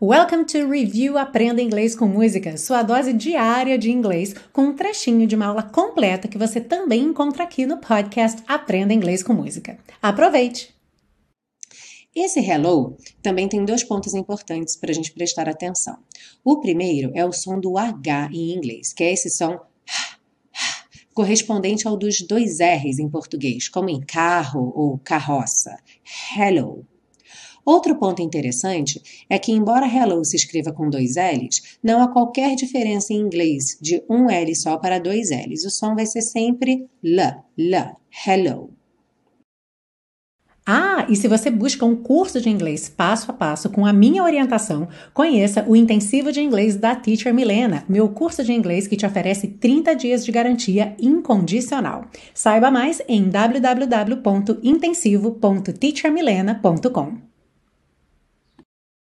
Welcome to Review Aprenda Inglês com Música, sua dose diária de inglês, com um trechinho de uma aula completa que você também encontra aqui no podcast Aprenda Inglês com Música. Aproveite! Esse hello também tem dois pontos importantes para a gente prestar atenção. O primeiro é o som do H em inglês, que é esse som correspondente ao dos dois R's em português, como em carro ou carroça. Hello. Outro ponto interessante é que, embora hello se escreva com dois L's, não há qualquer diferença em inglês de um L só para dois L's. O som vai ser sempre L, L, hello. Ah, e se você busca um curso de inglês passo a passo com a minha orientação, conheça o Intensivo de Inglês da Teacher Milena, meu curso de inglês que te oferece 30 dias de garantia incondicional. Saiba mais em www.intensivo.teachermilena.com.